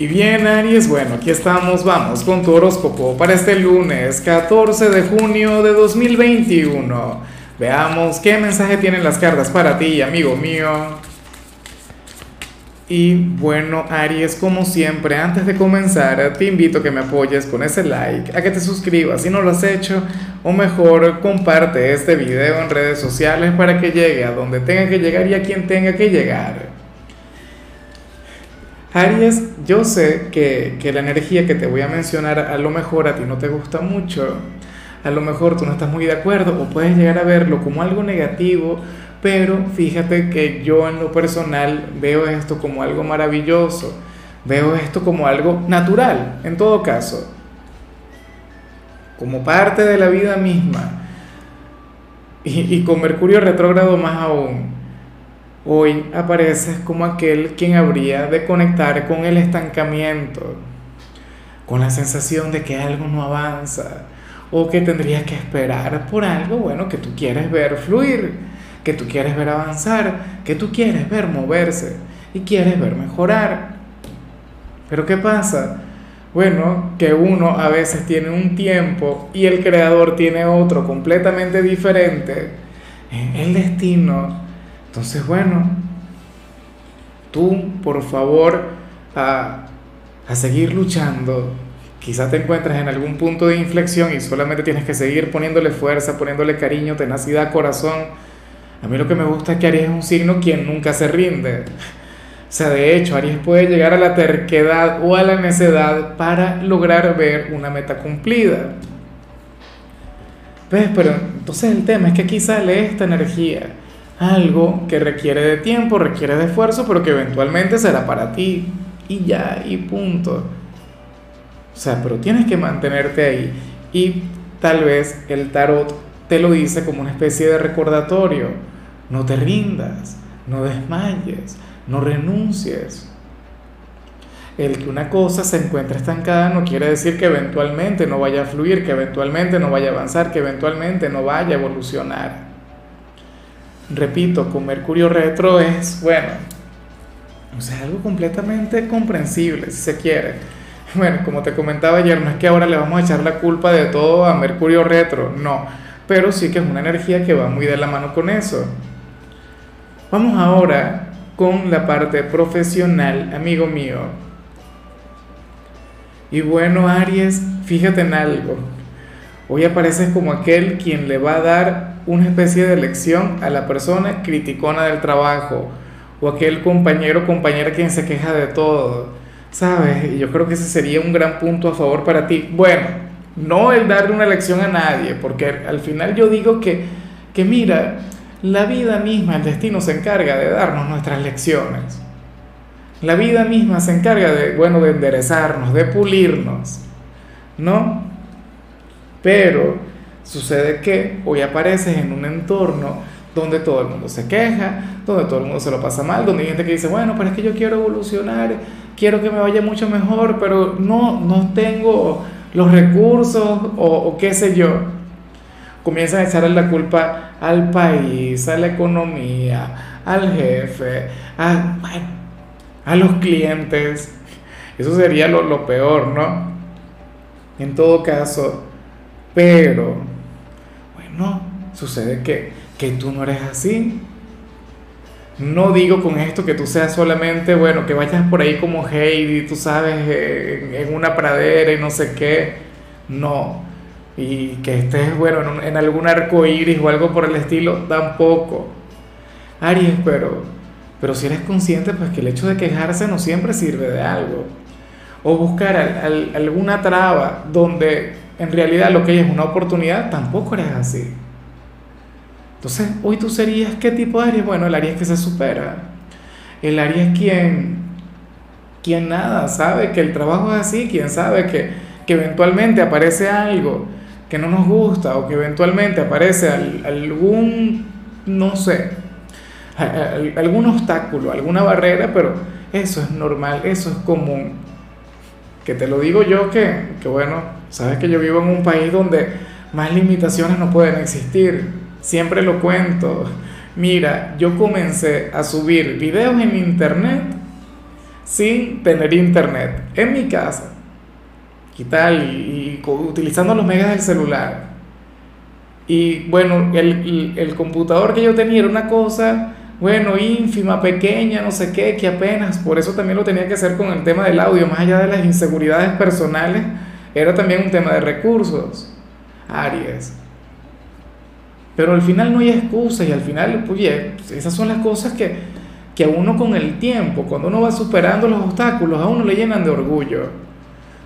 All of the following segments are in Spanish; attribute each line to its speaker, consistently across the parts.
Speaker 1: Y bien, Aries, bueno, aquí estamos, vamos con tu horóscopo para este lunes 14 de junio de 2021. Veamos qué mensaje tienen las cartas para ti, amigo mío. Y bueno, Aries, como siempre, antes de comenzar, te invito a que me apoyes con ese like, a que te suscribas si no lo has hecho, o mejor, comparte este video en redes sociales para que llegue a donde tenga que llegar y a quien tenga que llegar. Aries, yo sé que, que, la energía que te voy a mencionar a lo mejor a ti no te gusta mucho, a lo mejor tú no estás muy de acuerdo o puedes llegar a verlo como algo negativo, pero fíjate que yo en lo personal veo esto como algo maravilloso, veo esto como algo natural, en todo caso, como parte de la vida misma. Y, y con Mercurio retrógrado más aún Hoy apareces como aquel quien habría de conectar con el estancamiento, con la sensación de que algo no avanza o que tendrías que esperar por algo, bueno, que tú quieres ver fluir, que tú quieres ver avanzar, que tú quieres ver moverse y quieres ver mejorar. Pero ¿qué pasa? Bueno, que uno a veces tiene un tiempo y el creador tiene otro completamente diferente. El destino entonces, bueno, tú, por favor, a, seguir luchando. Quizá te encuentres en algún punto de inflexión y solamente tienes que seguir poniéndole fuerza, poniéndole cariño, tenacidad, corazón. A mí lo que me gusta es que Aries es un signo quien nunca se rinde. O sea, de hecho, Aries puede llegar a la terquedad o a la necedad para lograr ver una meta cumplida. ¿Ves? Pero entonces el tema es que aquí sale esta energía algo que requiere de tiempo, requiere de esfuerzo, pero que eventualmente será para ti y ya, y punto. O sea, pero tienes que mantenerte ahí. Y tal vez el tarot te lo dice como una especie de recordatorio. No te rindas, no desmayes, no renuncies. El que una cosa se encuentre estancada no quiere decir que eventualmente no vaya a fluir, que eventualmente no vaya a avanzar, que eventualmente no vaya a evolucionar repito, con Mercurio retro es, bueno, o sea, algo completamente comprensible, si se quiere. Bueno, como te comentaba ayer, no es que ahora le vamos a echar la culpa de todo a Mercurio retro, no, pero sí que es una energía que va muy de la mano con eso. Vamos ahora con la parte profesional, amigo mío. Y bueno, Aries, fíjate en algo. Hoy apareces como aquel quien le va a dar una especie de lección a la persona criticona del trabajo o aquel compañero o compañera quien se queja de todo, ¿sabes? Y yo creo que ese sería un gran punto a favor para ti. Bueno, no el darle una lección a nadie, porque al final yo digo que, que mira, la vida misma, el destino se encarga de darnos nuestras lecciones. La vida misma se encarga de, bueno, de enderezarnos, de pulirnos, ¿no? Pero Sucede que hoy apareces en un entorno donde todo el mundo se queja, donde todo el mundo se lo pasa mal, donde hay gente que dice, bueno, pero es que yo quiero evolucionar, quiero que me vaya mucho mejor, pero no, no tengo los recursos o, qué sé yo. Comienzan a echarle la culpa al país, a la economía, al jefe, a, a los clientes. Eso sería lo, lo peor, ¿no? En todo caso, pero no, sucede que, que tú no eres así. No digo con esto que tú seas solamente, bueno, que vayas por ahí como Heidi, tú sabes, en, una pradera y no sé qué. No. Y que estés, bueno, en, en algún arco iris o algo por el estilo, tampoco. Aries, pero, pero si eres consciente, pues que el hecho de quejarse no siempre sirve de algo. O buscar alguna traba donde en realidad lo que es una oportunidad, tampoco eres así. Entonces, hoy tú serías qué tipo de Aries? Bueno, el Aries que se supera. El Aries quien, quien nada, sabe que el trabajo es así, quien sabe que, que eventualmente aparece algo que no nos gusta o que eventualmente aparece algún, no sé, algún obstáculo, alguna barrera, pero eso es normal, eso es común. Que te lo digo yo que, que bueno, Sabes que yo vivo en un país donde más limitaciones no pueden existir. Siempre lo cuento. Mira, yo comencé a subir videos en internet sin tener internet, en mi casa, y tal, y, utilizando los megas del celular. Y bueno, el, el computador que yo tenía era una cosa bueno, ínfima, pequeña, no sé qué, que apenas, por eso también lo tenía que hacer con el tema del audio, más allá de las inseguridades personales, era también un tema de recursos, Aries. Pero al final no hay excusas y al final, oye, esas son las cosas que, que a uno con el tiempo, cuando uno va superando los obstáculos, a uno le llenan de orgullo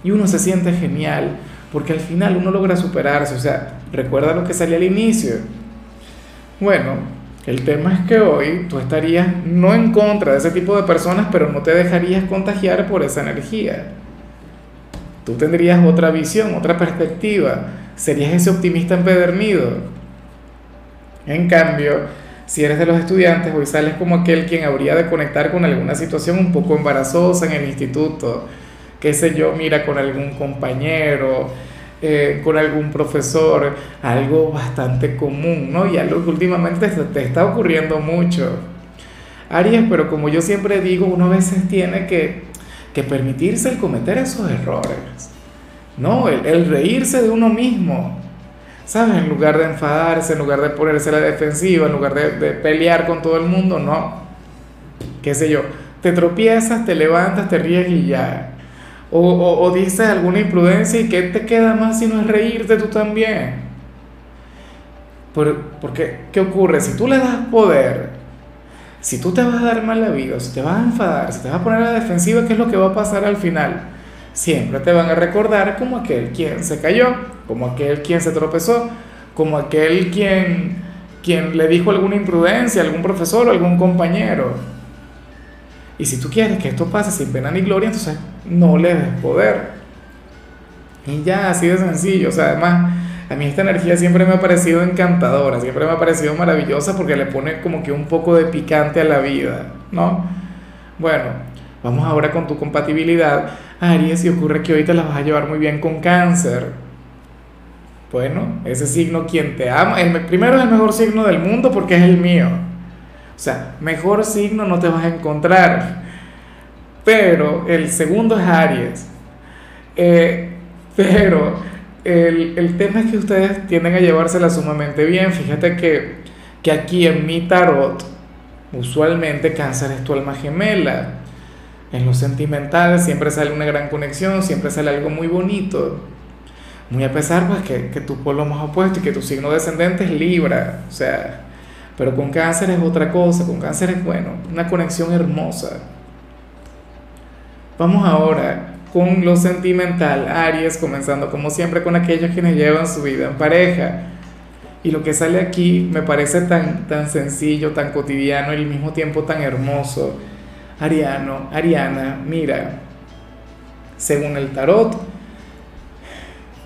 Speaker 1: y uno se siente genial, porque al final uno logra superarse, o sea, recuerda lo que salía al inicio. Bueno, el tema es que hoy tú estarías no en contra de ese tipo de personas, pero no te dejarías contagiar por esa energía. Tú tendrías otra visión, otra perspectiva, serías ese optimista empedernido. En cambio, si eres de los estudiantes, hoy sales como aquel quien habría de conectar con alguna situación un poco embarazosa en el instituto, qué sé yo, mira con algún compañero, eh, con algún profesor, algo bastante común, ¿no? Y algo que últimamente te, está ocurriendo mucho. Aries, pero como yo siempre digo, uno a veces tiene que, que permitirse el cometer esos errores, ¿no? El, reírse de uno mismo, ¿sabes? En lugar de enfadarse, en lugar de ponerse a la defensiva, en lugar de, pelear con todo el mundo, no. ¿Qué sé yo? Te tropiezas, te levantas, te ríes y ya o, dices alguna imprudencia y ¿qué te queda más si no es reírte tú también? porque, ¿qué ocurre? Si tú le das poder, si tú te vas a dar mal la vida, si te vas a enfadar, si te vas a poner a la defensiva, ¿qué es lo que va a pasar al final? Siempre te van a recordar como aquel quien se cayó, como aquel quien se tropezó, como aquel quien, quien le dijo alguna imprudencia algún profesor o algún compañero. Y si tú quieres que esto pase sin pena ni gloria, entonces no le des poder. Y ya, así de sencillo. O sea, además, a mí esta energía siempre me ha parecido encantadora, siempre me ha parecido maravillosa porque le pone como que un poco de picante a la vida, ¿no? Bueno, vamos ahora con tu compatibilidad, Aries, y ocurre que hoy te la vas a llevar muy bien con cáncer. Bueno, ese signo quien te ama, el primero es el mejor signo del mundo porque es el mío. O sea, mejor signo no te vas a encontrar. Pero el segundo es Aries. Eh, pero el, el, tema es que ustedes tienden a llevársela sumamente bien. Fíjate que, que aquí en mi tarot, usualmente cáncer es tu alma gemela. En lo sentimental siempre sale una gran conexión, siempre sale algo muy bonito. Muy a pesar pues que, que tu polo más opuesto y que tu signo descendente es Libra. O sea, pero con cáncer es otra cosa, con cáncer es bueno, una conexión hermosa. Vamos ahora con lo sentimental, Aries, comenzando como siempre con aquellos quienes llevan su vida en pareja. Y lo que sale aquí me parece tan, tan sencillo, tan cotidiano y al mismo tiempo tan hermoso. Ariano, Ariana, mira, según el tarot,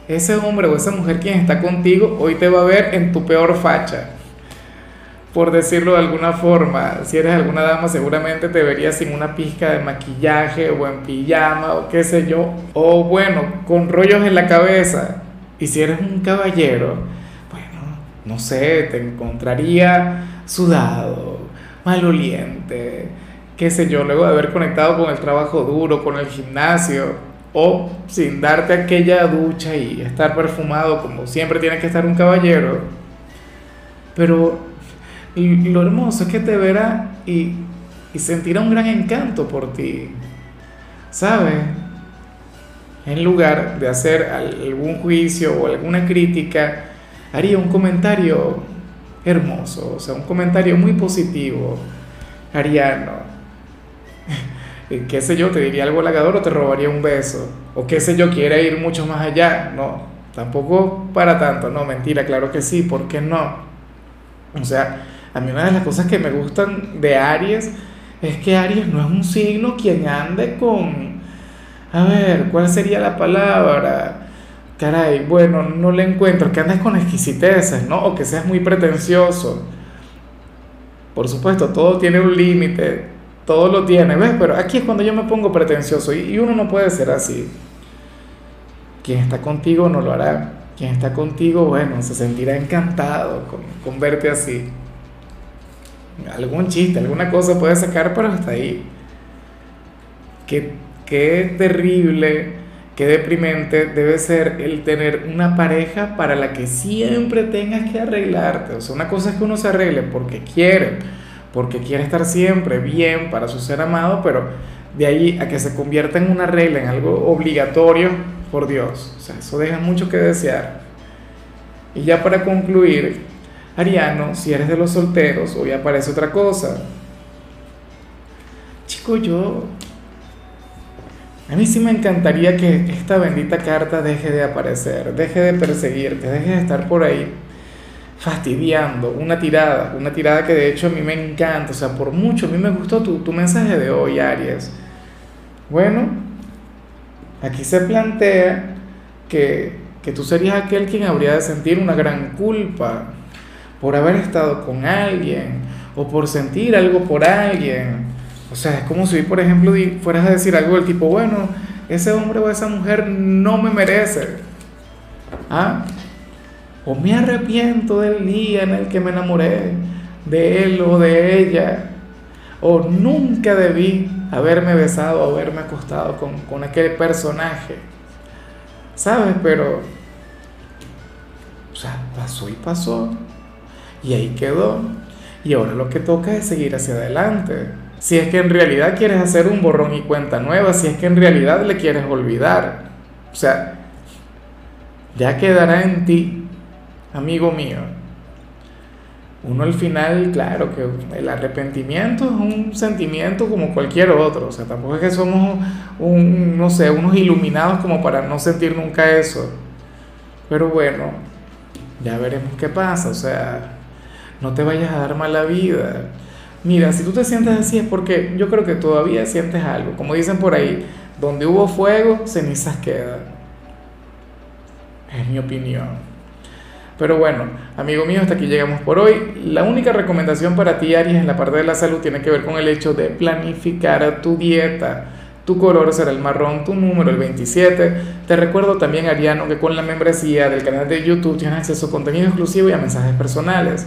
Speaker 1: ese hombre o esa mujer quien está contigo hoy te va a ver en tu peor facha por decirlo de alguna forma. Si eres alguna dama, seguramente te verías sin una pizca de maquillaje o en pijama o qué sé yo. O bueno, con rollos en la cabeza. Y si eres un caballero, bueno, no sé, te encontraría sudado, maloliente, qué sé yo, luego de haber conectado con el trabajo duro, con el gimnasio. O sin darte aquella ducha y estar perfumado como siempre tiene que estar un caballero. Pero lo hermoso es que te verá y, sentirá un gran encanto por ti. ¿Sabes? En lugar de hacer algún juicio o alguna crítica, haría un comentario hermoso, o sea, un comentario muy positivo, ariano. qué sé yo, te diría algo halagador o te robaría un beso, o qué sé yo, quiere ir mucho más allá, no, tampoco para tanto, no, mentira, claro que sí, ¿por qué no? O sea, a mí una de las cosas que me gustan de Aries es que Aries no es un signo quien ande con... A ver, ¿cuál sería la palabra? Caray, bueno, no le encuentro, que andes con exquisiteces, ¿no? O que seas muy pretencioso. Por supuesto, todo tiene un límite, todo lo tiene, ¿ves? Pero aquí es cuando yo me pongo pretencioso y, uno no puede ser así. Quien está contigo no lo hará. Quien está contigo, bueno, se sentirá encantado con, con verte así algún chiste, alguna cosa puede sacar, pero hasta ahí. qué, qué terrible, qué deprimente debe ser el tener una pareja para la que siempre tengas que arreglarte. O sea, una cosa es que uno se arregle porque quiere, porque quiere estar siempre bien para su ser amado, pero de ahí a que se convierta en una regla, en algo obligatorio, por Dios. O sea, eso deja mucho que desear. Y ya para concluir, Ariano, si eres de los solteros, hoy aparece otra cosa. Chico, yo... A mí sí me encantaría que esta bendita carta deje de aparecer, deje de perseguirte, deje de estar por ahí fastidiando, una tirada, una tirada que de hecho a mí me encanta, o sea, por mucho, a mí me gustó tu, tu mensaje de hoy, Aries. Bueno, aquí se plantea que, que tú serías aquel quien habría de sentir una gran culpa por haber estado con alguien o por sentir algo por alguien. O sea, es como si, por ejemplo, fueras a decir algo del tipo, bueno, ese hombre o esa mujer no me merece. ¿Ah? O me arrepiento del día en el que me enamoré de él o de ella. O nunca debí haberme besado o haberme acostado con, con aquel personaje. ¿Sabes? Pero, o sea, pasó y pasó. Y ahí quedó. Y ahora lo que toca es seguir hacia adelante. Si es que en realidad quieres hacer un borrón y cuenta nueva, si es que en realidad le quieres olvidar. O sea, ya quedará en ti amigo mío, uno al final, claro, que el arrepentimiento es un sentimiento como cualquier otro, o sea, tampoco es que somos, un, no sé, unos iluminados como para no sentir nunca eso, pero bueno, ya veremos qué pasa, o sea, no te vayas a dar mala vida. Mira, si tú te sientes así es porque yo creo que todavía sientes algo, como dicen por ahí, donde hubo fuego, cenizas quedan. Es mi opinión. Pero bueno, amigo mío, hasta aquí llegamos por hoy. La única recomendación para ti, Aries, en la parte de la salud tiene que ver con el hecho de planificar tu dieta. Tu color será el marrón, tu número el 27. Te recuerdo también, Ariano, que con la membresía del canal de YouTube tienes acceso a contenido exclusivo y a mensajes personales.